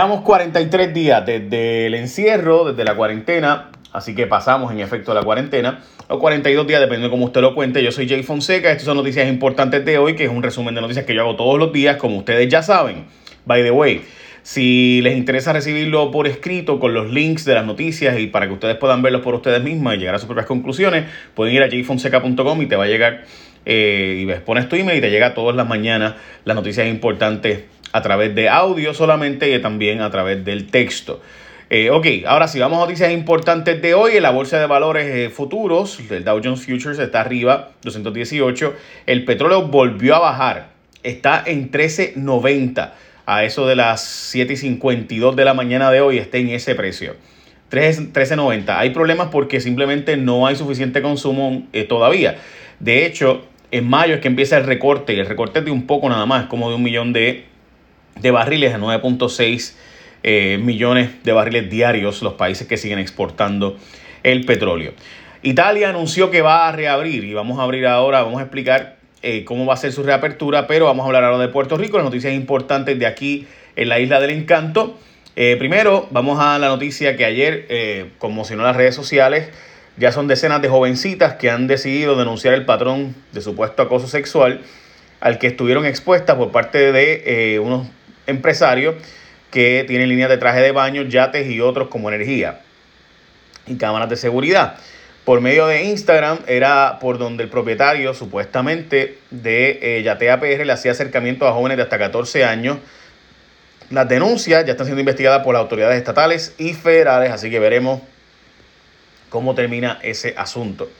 Llevamos 43 días desde el encierro, desde la cuarentena, así que pasamos en efecto la cuarentena, o 42 días, dependiendo de cómo usted lo cuente. Yo soy Jay Fonseca, estas son noticias importantes de hoy, que es un resumen de noticias que yo hago todos los días, como ustedes ya saben. By the way, si les interesa recibirlo por escrito con los links de las noticias y para que ustedes puedan verlos por ustedes mismas y llegar a sus propias conclusiones, pueden ir a jfonseca.com y te va a llegar, eh, y pones tu email y te llega todas las mañanas las noticias importantes a través de audio solamente y también a través del texto. Eh, ok, ahora sí, vamos a noticias importantes de hoy. En la bolsa de valores eh, futuros, el Dow Jones Futures está arriba, 218. El petróleo volvió a bajar, está en 13.90. A eso de las 7.52 de la mañana de hoy está en ese precio. 13.90. Hay problemas porque simplemente no hay suficiente consumo eh, todavía. De hecho, en mayo es que empieza el recorte y el recorte es de un poco nada más, como de un millón de de barriles, a 9.6 eh, millones de barriles diarios, los países que siguen exportando el petróleo. Italia anunció que va a reabrir y vamos a abrir ahora, vamos a explicar eh, cómo va a ser su reapertura, pero vamos a hablar ahora de Puerto Rico, las noticias importantes de aquí en la isla del encanto. Eh, primero, vamos a la noticia que ayer conmocionó las redes sociales. Ya son decenas de jovencitas que han decidido denunciar el patrón de supuesto acoso sexual al que estuvieron expuestas por parte de unos empresarios que tienen líneas de traje de baño, yates y otros como energía y cámaras de seguridad. Por medio de Instagram era por donde el propietario supuestamente de eh, Yatea PR le hacía acercamiento a jóvenes de hasta 14 años. Las denuncias ya están siendo investigadas por las autoridades estatales y federales, así que veremos cómo termina ese asunto.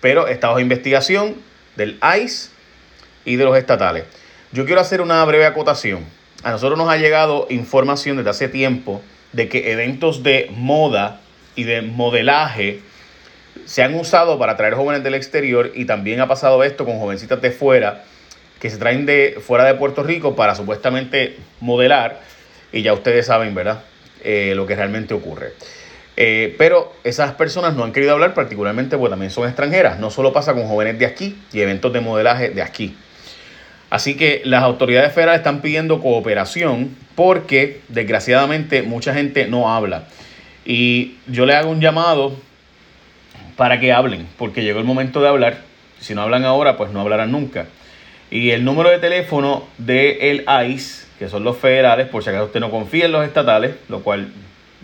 Pero está bajo investigación del ICE y de los estatales. Yo quiero hacer una breve acotación a nosotros nos ha llegado información desde hace tiempo de que eventos de moda y de modelaje se han usado para traer jóvenes del exterior y también ha pasado esto con jovencitas de fuera que se traen de fuera de Puerto Rico para supuestamente modelar y ya ustedes saben, ¿verdad? Eh, lo que realmente ocurre. Eh, pero esas personas no han querido hablar particularmente porque también son extranjeras. No solo pasa con jóvenes de aquí y eventos de modelaje de aquí. Así que las autoridades federales están pidiendo cooperación porque desgraciadamente mucha gente no habla. Y yo le hago un llamado para que hablen, porque llegó el momento de hablar. Si no hablan ahora, pues no hablarán nunca. Y el número de teléfono del ICE, que son los federales, por si acaso usted no confía en los estatales, lo cual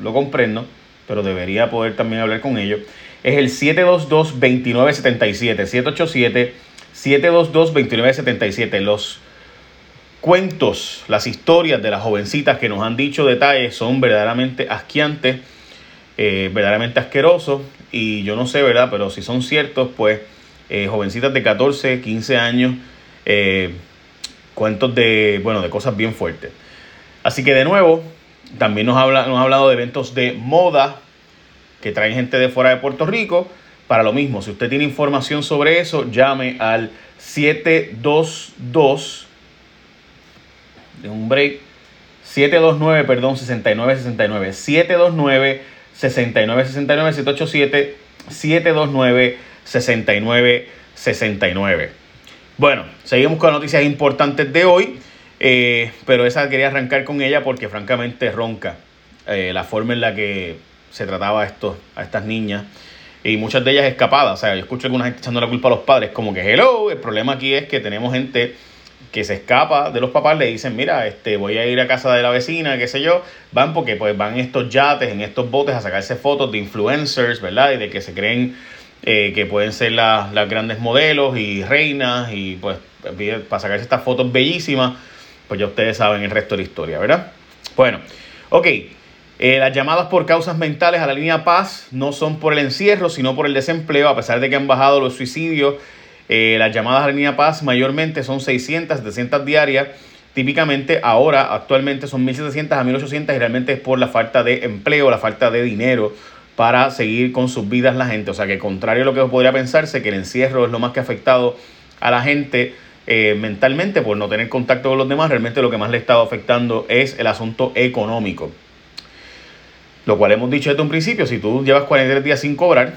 lo comprendo, pero debería poder también hablar con ellos, es el 722-2977, 787 722-2977. Los cuentos, las historias de las jovencitas que nos han dicho detalles son verdaderamente asquiantes, eh, verdaderamente asquerosos. Y yo no sé, ¿verdad? Pero si son ciertos, pues eh, jovencitas de 14, 15 años, eh, cuentos de, bueno, de cosas bien fuertes. Así que de nuevo, también nos, habla, nos ha hablado de eventos de moda que traen gente de fuera de Puerto Rico para lo mismo. Si usted tiene información sobre eso, llame al 722 de un break 729, perdón, 6969 729 6969 787 729 6969 Bueno, seguimos con noticias importantes de hoy, eh, pero esa quería arrancar con ella porque francamente ronca eh, la forma en la que se trataba a estas niñas y muchas de ellas escapadas. O sea, yo escucho a alguna gente echando la culpa a los padres, como que hello, el problema aquí es que tenemos gente que se escapa de los papás, le dicen, mira, este, voy a ir a casa de la vecina, qué sé yo, van porque pues van estos yates, en estos botes a sacarse fotos de influencers, ¿verdad? Y de que se creen eh, que pueden ser las, las grandes modelos y reinas y pues para sacarse estas fotos bellísimas, pues ya ustedes saben el resto de la historia, ¿verdad? Bueno, ok, eh, las llamadas por causas mentales a la línea Paz no son por el encierro, sino por el desempleo, a pesar de que han bajado los suicidios. Eh, las llamadas a la línea Paz mayormente son 600, 700 diarias. Típicamente ahora, actualmente son 1.700 a 1.800 y realmente es por la falta de empleo, la falta de dinero para seguir con sus vidas la gente. O sea que contrario a lo que podría pensarse, que el encierro es lo más que ha afectado a la gente eh, mentalmente por no tener contacto con los demás, realmente lo que más le ha estado afectando es el asunto económico. Lo cual hemos dicho desde un principio, si tú llevas 43 días sin cobrar,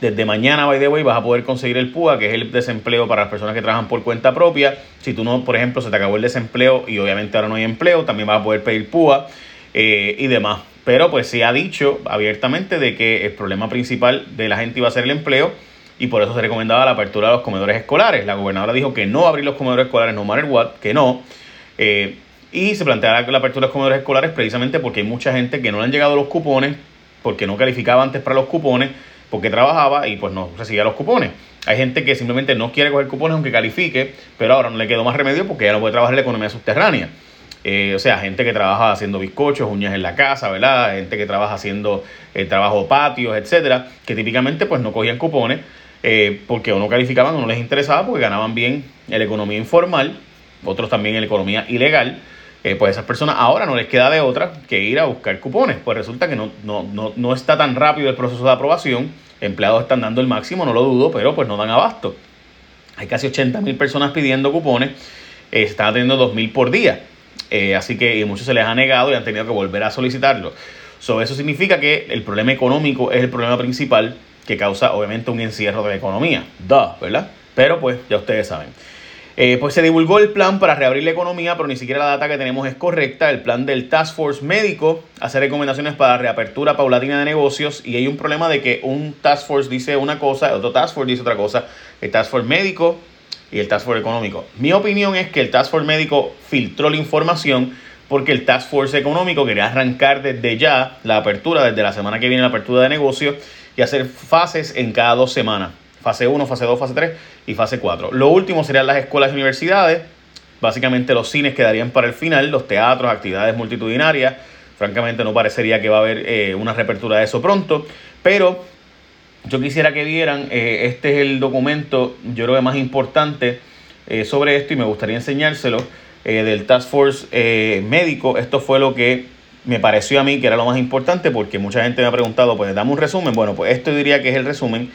Desde mañana, by the way, vas a poder conseguir el PUA, que es el desempleo para las personas que trabajan por cuenta propia. Si tú no, por ejemplo, se te acabó el desempleo y obviamente ahora no hay empleo, también vas a poder pedir PUA eh, y demás. Pero pues se ha dicho abiertamente de que el problema principal de la gente iba a ser el empleo y por eso se recomendaba la apertura de los comedores escolares. La gobernadora dijo que no abrir los comedores escolares no matter what, que no. Eh, y se planteará la apertura de los comedores escolares precisamente porque hay mucha gente que no le han llegado los cupones, porque no calificaba antes para los cupones porque trabajaba y pues no recibía los cupones. Hay gente que simplemente no quiere coger cupones aunque califique, pero ahora no le quedó más remedio porque ya no puede trabajar en la economía subterránea. Eh, o sea, gente que trabaja haciendo bizcochos, uñas en la casa, ¿verdad? Gente que trabaja haciendo eh, trabajo patios, etcétera, que típicamente pues no cogían cupones eh, porque o no calificaban o no les interesaba porque ganaban bien en la economía informal, otros también en la economía ilegal. Pues a esas personas ahora no les queda de otra que ir a buscar cupones. Pues resulta que no, no, no, no está tan rápido el proceso de aprobación empleados están dando el máximo, no lo dudo, pero pues no dan abasto. Hay casi 80 mil personas pidiendo cupones, eh, están teniendo 2 mil por día. Eh, así que muchos se les ha negado y han tenido que volver a solicitarlo. So, eso significa que el problema económico es el problema principal que causa obviamente un encierro de la economía. Duh, ¿verdad? Pero pues ya ustedes saben. Eh, pues se divulgó el plan para reabrir la economía, pero ni siquiera la data que tenemos es correcta. El plan del Task Force médico hace recomendaciones para reapertura paulatina de negocios y hay un problema de que un Task Force dice una cosa, otro Task Force dice otra cosa. El Task Force médico y el Task Force económico. Mi opinión es que el Task Force médico filtró la información porque el Task Force económico quería arrancar desde ya la apertura, desde la semana que viene la apertura de negocios y hacer fases en cada dos semanas fase 1, fase 2, fase 3 y fase 4. Lo último serían las escuelas y universidades. Básicamente los cines quedarían para el final, los teatros, actividades multitudinarias. Francamente no parecería que va a haber eh, una reapertura de eso pronto, pero yo quisiera que vieran, eh, este es el documento yo creo que más importante eh, sobre esto y me gustaría enseñárselo del Task Force médico. Esto fue lo que me pareció a mí que era lo más importante porque mucha gente me ha preguntado, pues dame un resumen. Bueno, pues esto diría que es el resumen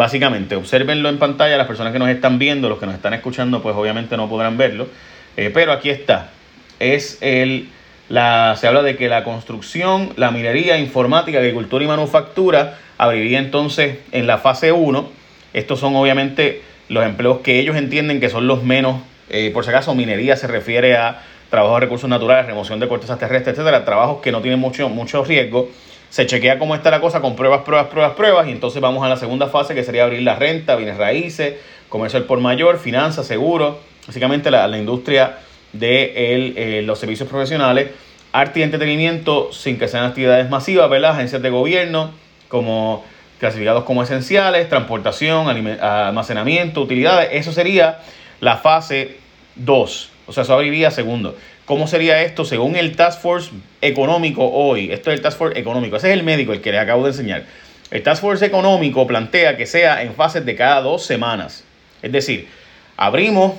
Básicamente, observenlo en pantalla, las personas que nos están viendo, los que nos están escuchando, pues obviamente no podrán verlo. Eh, pero aquí está. Es el, la, se habla de que la construcción, la minería, informática, agricultura y manufactura abriría entonces en la fase 1. Estos son obviamente los empleos que ellos entienden que son los menos, eh, por si acaso minería se refiere a trabajo de recursos naturales, remoción de cortezas terrestres, etcétera, trabajos que no tienen mucho, mucho riesgo se chequea cómo está la cosa con pruebas, pruebas, pruebas, pruebas y entonces vamos a la segunda fase que sería abrir la renta, bienes raíces, comercio por mayor, finanzas, seguros, básicamente la, industria de eh, los servicios profesionales, arte y entretenimiento sin que sean actividades masivas, ¿verdad? Agencias de gobierno como clasificados como esenciales, transportación, almacenamiento, utilidades, eso sería la fase 2, o sea, eso abriría segundo. ¿Cómo sería esto según el Task Force económico hoy? Esto es el Task Force económico. Ese es el médico, el que le acabo de enseñar. El Task Force económico plantea que sea en fases de cada dos semanas. Es decir, abrimos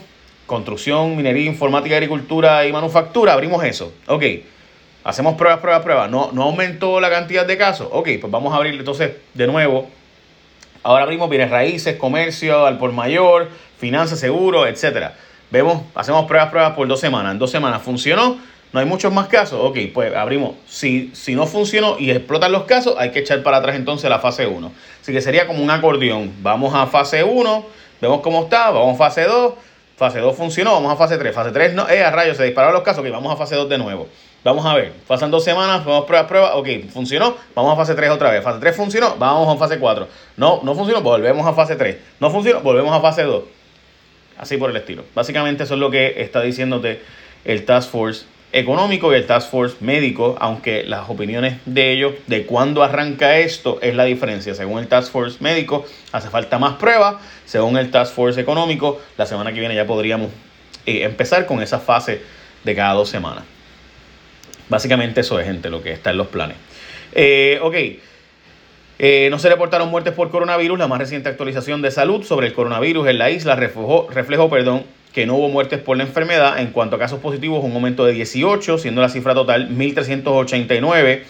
construcción, minería, informática, agricultura y manufactura, abrimos eso. Ok, hacemos pruebas, pruebas, pruebas. No, no aumentó la cantidad de casos. Ok, pues vamos a abrir entonces de nuevo. Ahora abrimos bienes raíces, comercio, al por mayor, finanzas, seguros, etcétera. Vemos, hacemos pruebas, pruebas por dos semanas. En dos semanas funcionó, no hay muchos más casos. Ok, pues abrimos. Si, si no funcionó y explotan los casos, hay que echar para atrás entonces la fase 1. Así que sería como un acordeón. Vamos a fase 1, vemos cómo está, vamos a fase 2. Fase 2 funcionó, vamos a fase 3. Fase 3 no, eh, a rayos, se dispararon los casos, ok, vamos a fase 2 de nuevo. Vamos a ver, pasan dos semanas, vamos pruebas, pruebas, ok, funcionó, vamos a fase 3 otra vez. Fase 3 funcionó, vamos a fase 4. No, no funcionó, volvemos a fase 3. No funcionó, volvemos a fase 2 así por el estilo. Básicamente eso es lo que está diciéndote el Task Force económico y el Task Force médico, aunque las opiniones de ellos de cuándo arranca esto es la diferencia. Según el Task Force médico, hace falta más pruebas. Según el Task Force económico, la semana que viene ya podríamos eh, empezar con esa fase de cada dos semanas. Básicamente eso es, gente, lo que está en los planes. Eh, ok. Eh, no se reportaron muertes por coronavirus. La más reciente actualización de salud sobre el coronavirus en la isla reflejó, perdón, que no hubo muertes por la enfermedad. En cuanto a casos positivos, un aumento de 18, siendo la cifra total 1.389.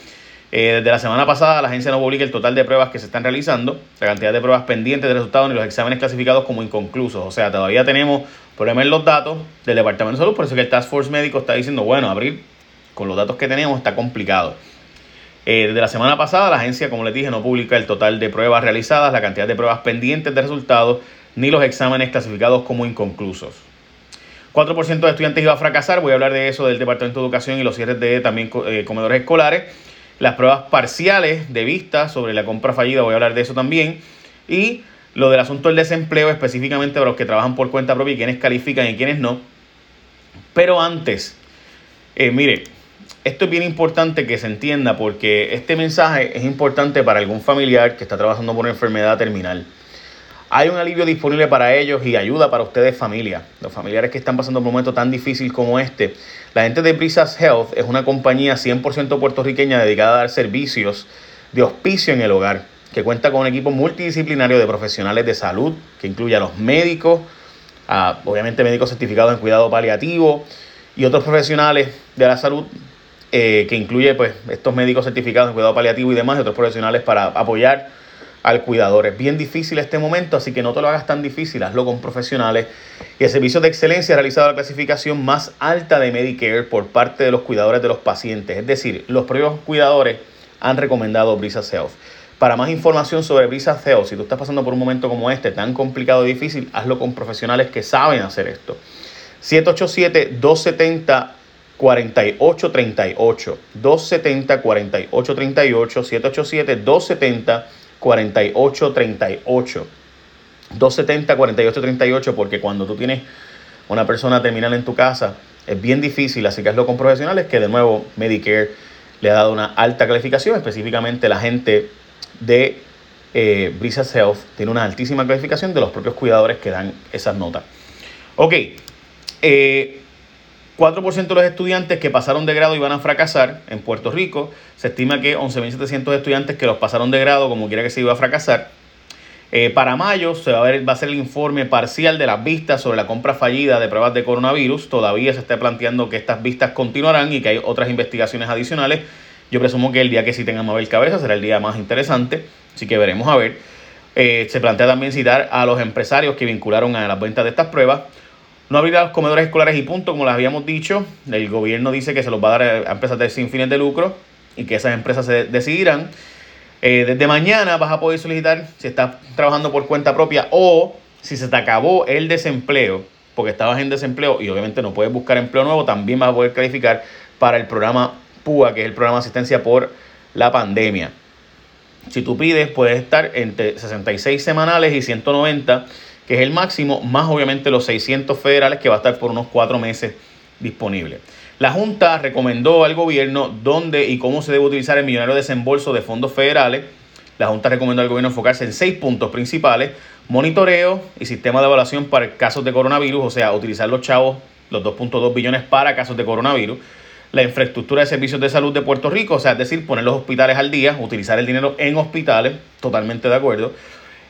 Eh, desde la semana pasada, la agencia no publica el total de pruebas que se están realizando, la cantidad de pruebas pendientes de resultados y los exámenes clasificados como inconclusos. O sea, todavía tenemos problemas en los datos del Departamento de Salud, por eso que el Task Force Médico está diciendo, bueno, abrir con los datos que tenemos está complicado. Eh, desde la semana pasada, la agencia, como les dije, no publica el total de pruebas realizadas, la cantidad de pruebas pendientes de resultados, ni los exámenes clasificados como inconclusos. 4% de estudiantes iba a fracasar, voy a hablar de eso del Departamento de Educación y los cierres de también eh, comedores escolares. Las pruebas parciales de vista sobre la compra fallida, voy a hablar de eso también. Y lo del asunto del desempleo, específicamente para los que trabajan por cuenta propia y quienes califican y quienes no. Pero antes, eh, mire, esto es bien importante que se entienda porque este mensaje es importante para algún familiar que está trabajando por una enfermedad terminal. Hay un alivio disponible para ellos y ayuda para ustedes familia, los familiares que están pasando por un momento tan difícil como este. La gente de Brisas Health es una compañía 100% puertorriqueña dedicada a dar servicios de hospicio en el hogar, que cuenta con un equipo multidisciplinario de profesionales de salud, que incluye a los médicos, a, obviamente médicos certificados en cuidado paliativo y otros profesionales de la salud, eh, que incluye pues, estos médicos certificados en cuidado paliativo y demás, y otros profesionales para apoyar al cuidador. Es bien difícil este momento, así que no te lo hagas tan difícil, hazlo con profesionales. Y el servicio de excelencia ha realizado la clasificación más alta de Medicare por parte de los cuidadores de los pacientes. Es decir, los propios cuidadores han recomendado Brisa Health. Para más información sobre Brisa Health, si tú estás pasando por un momento como este, tan complicado y difícil, hazlo con profesionales que saben hacer esto. 787-270. 4838 270 4838 787 270 4838. 270 4838 porque cuando tú tienes una persona terminal en tu casa es bien difícil, así que hazlo con profesionales que de nuevo Medicare le ha dado una alta calificación, específicamente la gente de eh, Brisa Health tiene una altísima calificación de los propios cuidadores que dan esas notas. Ok, eh, 4% de los estudiantes que pasaron de grado iban a fracasar en Puerto Rico. Se estima que 11.700 estudiantes que los pasaron de grado, como quiera que se iba a fracasar. Eh, para mayo se va a, ver, va a ser el informe parcial de las vistas sobre la compra fallida de pruebas de coronavirus. Todavía se está planteando que estas vistas continuarán y que hay otras investigaciones adicionales. Yo presumo que el día que sí tengan Mabel Cabeza será el día más interesante, así que veremos a ver. Eh, se plantea también citar a los empresarios que vincularon a las ventas de estas pruebas. No abrirá los comedores escolares y punto, como les habíamos dicho. El gobierno dice que se los va a dar a empresas de sin fines de lucro y que esas empresas se decidirán. Eh, desde mañana vas a poder solicitar si estás trabajando por cuenta propia o si se te acabó el desempleo, porque estabas en desempleo y obviamente no puedes buscar empleo nuevo, también vas a poder calificar para el programa PUA, que es el programa de asistencia por la pandemia. Si tú pides, puedes estar entre 66 semanales y 190 que es el máximo, más obviamente los 600 federales que va a estar por unos cuatro meses disponible. La Junta recomendó al gobierno dónde y cómo se debe utilizar el millonario desembolso de fondos federales. La Junta recomendó al gobierno enfocarse en seis puntos principales. Monitoreo y sistema de evaluación para casos de coronavirus, o sea, utilizar los chavos, los 2.2 billones para casos de coronavirus. La infraestructura de servicios de salud de Puerto Rico, o sea, es decir, poner los hospitales al día, utilizar el dinero en hospitales, totalmente de acuerdo.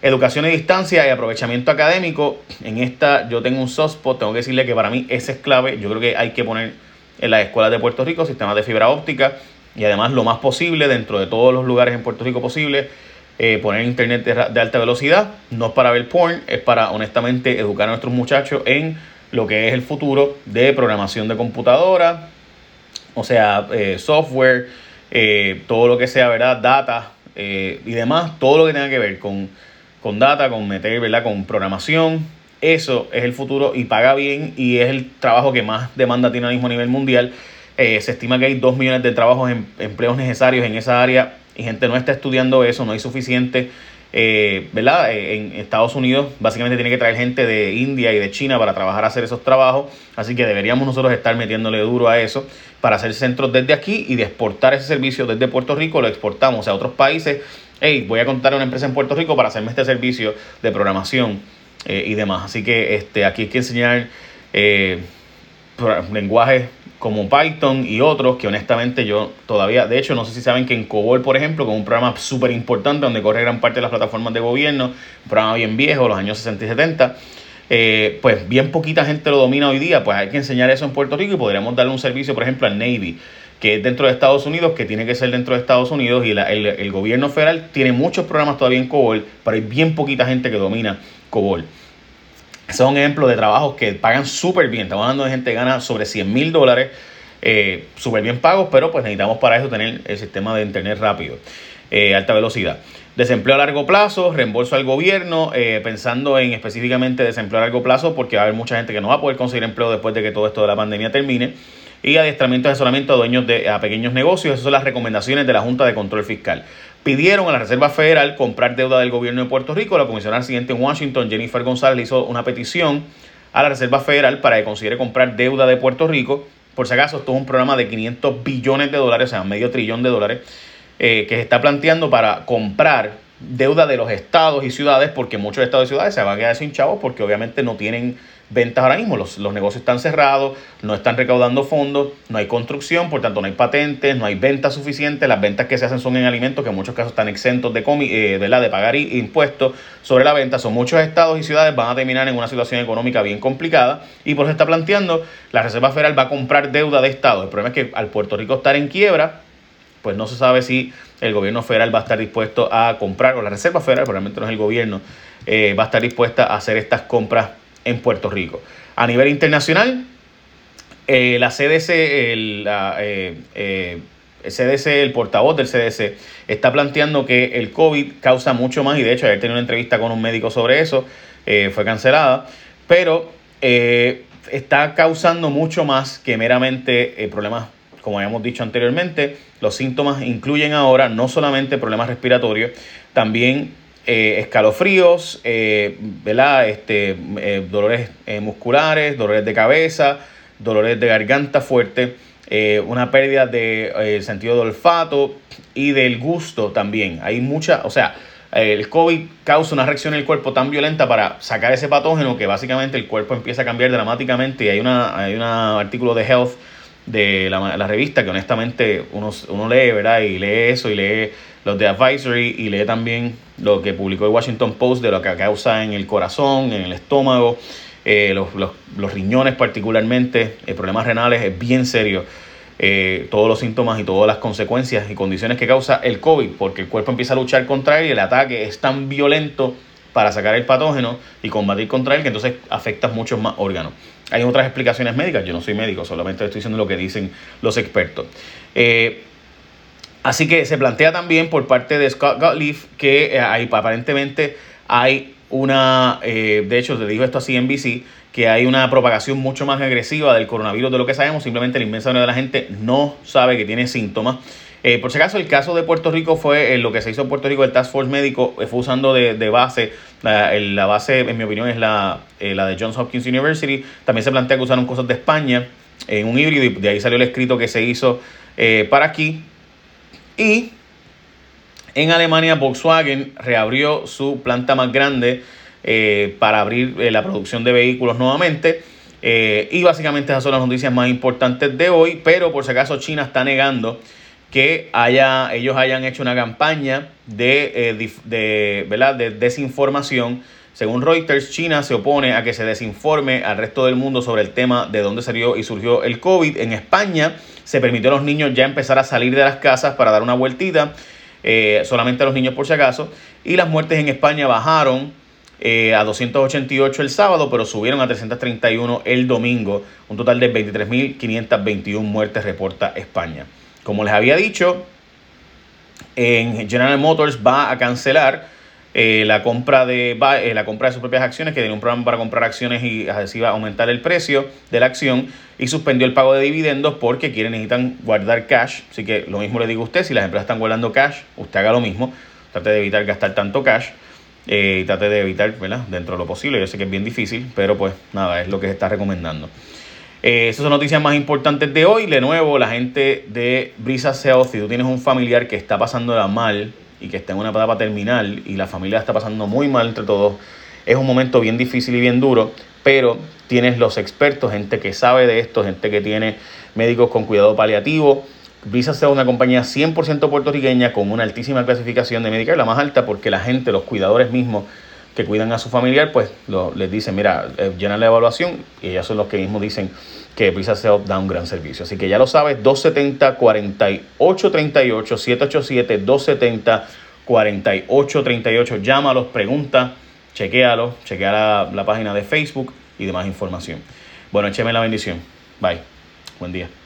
Educación a distancia y aprovechamiento académico. En esta yo tengo un soft spot, tengo que decirle que para mí ese es clave. Yo creo que hay que poner en las escuelas de Puerto Rico sistemas de fibra óptica y además lo más posible dentro de todos los lugares en Puerto Rico posible eh, poner internet de, alta velocidad. No es para ver porn, es para honestamente educar a nuestros muchachos en lo que es el futuro de programación de computadora, o sea, eh, software, eh, todo lo que sea, ¿verdad? Data y demás, todo lo que tenga que ver con con data, con meter, ¿verdad? Con programación. Eso es el futuro y paga bien y es el trabajo que más demanda tiene ahora mismo a nivel mundial. Eh, se estima que hay 2 millones de trabajos, en, empleos necesarios en esa área y gente no está estudiando eso, no hay suficiente. Eh, ¿verdad? Eh, en Estados Unidos básicamente tiene que traer gente de India y de China para trabajar a hacer esos trabajos, así que deberíamos nosotros estar metiéndole duro a eso para hacer centros desde aquí y de exportar ese servicio desde Puerto Rico, lo exportamos a otros países hey, voy a contar a una empresa en Puerto Rico para hacerme este servicio de programación eh, y demás. Así que este, aquí hay que enseñar eh, lenguajes como Python y otros que honestamente yo todavía, de hecho no sé si saben que en COBOL, por ejemplo, con un programa súper importante donde corre gran parte de las plataformas de gobierno, un programa bien viejo, los años 60 y 70, eh, pues bien poquita gente lo domina hoy día, pues hay que enseñar eso en Puerto Rico y podríamos darle un servicio, por ejemplo, al Navy que es dentro de Estados Unidos, que tiene que ser dentro de Estados Unidos, y el, gobierno federal tiene muchos programas todavía en COBOL, pero hay bien poquita gente que domina COBOL. Son ejemplos de trabajos que pagan súper bien. Estamos hablando de gente que gana sobre 100 mil dólares eh, súper bien pagos, pero pues necesitamos para eso tener el sistema de internet rápido, eh, alta velocidad. Desempleo a largo plazo, reembolso al gobierno, eh, pensando en específicamente desempleo a largo plazo, porque va a haber mucha gente que no va a poder conseguir empleo después de que todo esto de la pandemia termine. Y adiestramiento y asesoramiento a dueños de a pequeños negocios. Esas son las recomendaciones de la Junta de Control Fiscal. Pidieron a la Reserva Federal comprar deuda del gobierno de Puerto Rico. La comisionada siguiente en Washington, Jennifer González, hizo una petición a la Reserva Federal para que considere comprar deuda de Puerto Rico. Por si acaso, esto es un programa de 500 billones de dólares, o sea, medio trillón de dólares, eh, que se está planteando para comprar deuda de los estados y ciudades, porque muchos estados y ciudades se van a quedar sin chavos porque obviamente no tienen ventas ahora mismo. Los, negocios están cerrados, no están recaudando fondos, no hay construcción, por tanto no hay patentes, no hay ventas suficientes. Las ventas que se hacen son en alimentos que en muchos casos están exentos de, eh, de pagar impuestos sobre la venta. Son muchos estados y ciudades van a terminar en una situación económica bien complicada y por eso está planteando la Reserva Federal va a comprar deuda de estado. El problema es que al Puerto Rico estar en quiebra, pues no se sabe si el gobierno federal va a estar dispuesto a comprar, o la Reserva Federal, probablemente no es el gobierno, eh, va a estar dispuesta a hacer estas compras en Puerto Rico. A nivel internacional, eh, la CDC, el, eh, el CDC, el portavoz del CDC, está planteando que el COVID causa mucho más, y de hecho ayer tenía una entrevista con un médico sobre eso, fue cancelada, pero está causando mucho más que meramente problemas como habíamos dicho anteriormente, los síntomas incluyen ahora no solamente problemas respiratorios, también eh, escalofríos, eh, Este, eh, dolores musculares, dolores de cabeza, dolores de garganta fuerte, una pérdida de sentido del olfato y del gusto también. Hay mucha, o sea, el COVID causa una reacción en el cuerpo tan violenta para sacar ese patógeno que básicamente el cuerpo empieza a cambiar dramáticamente y hay, una, hay un artículo de Health de la, revista que honestamente uno, uno lee, ¿verdad? Y lee eso y lee los de Advisory y lee también lo que publicó el Washington Post de lo que causa en el corazón, en el estómago, eh, los, riñones particularmente, eh, problemas renales, es bien serio. Eh, todos los síntomas y todas las consecuencias y condiciones que causa el COVID, porque el cuerpo empieza a luchar contra él y el ataque es tan violento para sacar el patógeno y combatir contra él que entonces afecta muchos más órganos. Hay otras explicaciones médicas, yo no soy médico, solamente estoy diciendo lo que dicen los expertos. Eh, así que se plantea también por parte de Scott Gottlieb que eh, hay, aparentemente hay una, eh, de hecho le dijo esto a CNBC, que hay una propagación mucho más agresiva del coronavirus de lo que sabemos, simplemente la inmensa mayoría de la gente no sabe que tiene síntomas. por si acaso, el caso de Puerto Rico fue lo que se hizo en Puerto Rico, el Task Force médico fue usando de, de base la, base, en mi opinión, es la, eh, la de Johns Hopkins University. También se plantea que usaron cosas de España en un híbrido y de ahí salió el escrito que se hizo eh, para aquí. Y en Alemania, Volkswagen reabrió su planta más grande eh, para abrir la producción de vehículos nuevamente. y básicamente esas son las noticias más importantes de hoy. Pero por si acaso China está negando que haya, ellos hayan hecho una campaña de, eh, de, ¿verdad? de desinformación. Según Reuters, China se opone a que se desinforme al resto del mundo sobre el tema de dónde salió y surgió el COVID. En España se permitió a los niños ya empezar a salir de las casas para dar una vueltita, eh, solamente a los niños por si acaso. Y las muertes en España bajaron eh, a 288 el sábado, pero subieron a 331 el domingo. Un total de 23.521 muertes reporta España. Como les había dicho, en General Motors va a cancelar eh, la, compra de, eh, la compra de sus propias acciones, que tiene un programa para comprar acciones y así va a aumentar el precio de la acción y suspendió el pago de dividendos porque quieren, necesitan guardar cash. Así que lo mismo le digo a usted, si las empresas están guardando cash, usted haga lo mismo, trate de evitar gastar tanto cash eh, y trate de evitar, ¿verdad? Dentro de lo posible, yo sé que es bien difícil, pero pues nada, es lo que se está recomendando. Esas son noticias más importantes de hoy. De nuevo, la gente de Brisa Health, si tú tienes un familiar que está pasándola mal y que está en una etapa terminal y la familia está pasando muy mal entre todos, es un momento bien difícil y bien duro, pero tienes los expertos, gente que sabe de esto, gente que tiene médicos con cuidado paliativo. Health es una compañía 100% puertorriqueña con una altísima clasificación de Medicare, la más alta porque la gente, los cuidadores mismos, que cuidan a su familiar, pues les dicen, mira, eh, llenan la evaluación y ellos son los que mismos dicen que Prisa Self da un gran servicio. Así que ya lo sabes, 270-4838, 787-270-4838. Llámalos, pregunta, chequéalo, chequea la, la página de Facebook y demás información. Bueno, écheme la bendición. Bye. Buen día.